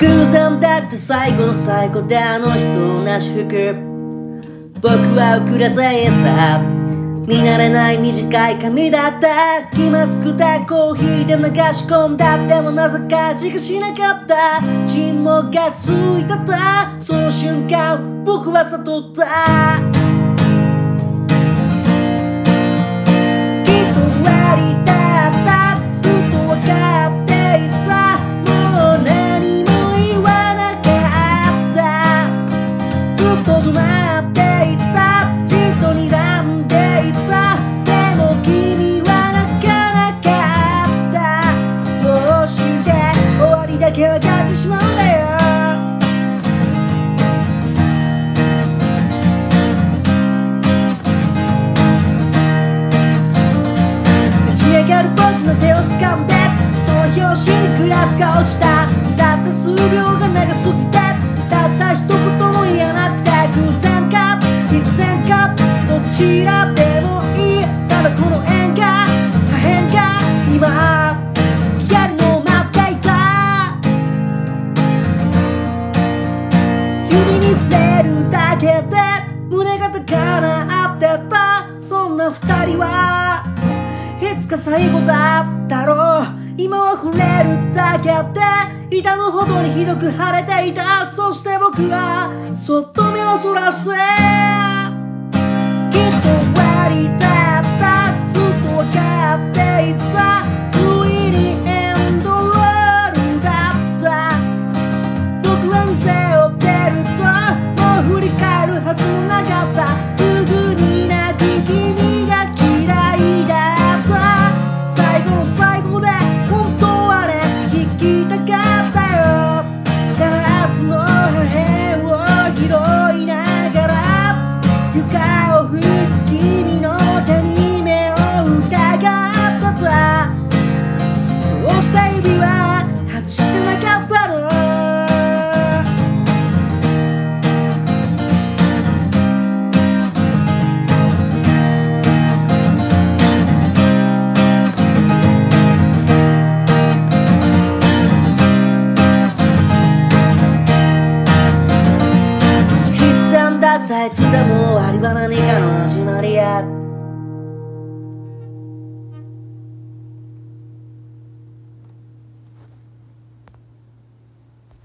偶然だって最後の最後であの日と同じ服。僕は遅れていた。見慣れない短い髪だった。気まずくてコーヒーで流し込んだ。でもなぜか味がしなかった。沈黙がついてた。その瞬間僕は悟った。僕の手を掴んでその拍子にグラスが落ちた。たった数秒どちらでもいいただこの縁が破片が今やるのを待っていた。指に触れるだけで胸が高鳴ってた。そんな二人はいつか最後だったろう。今は触れるだけで痛むほどにひどく腫れていた。そして僕はそっと目をそらして。きっ終わりは何かの始まりや。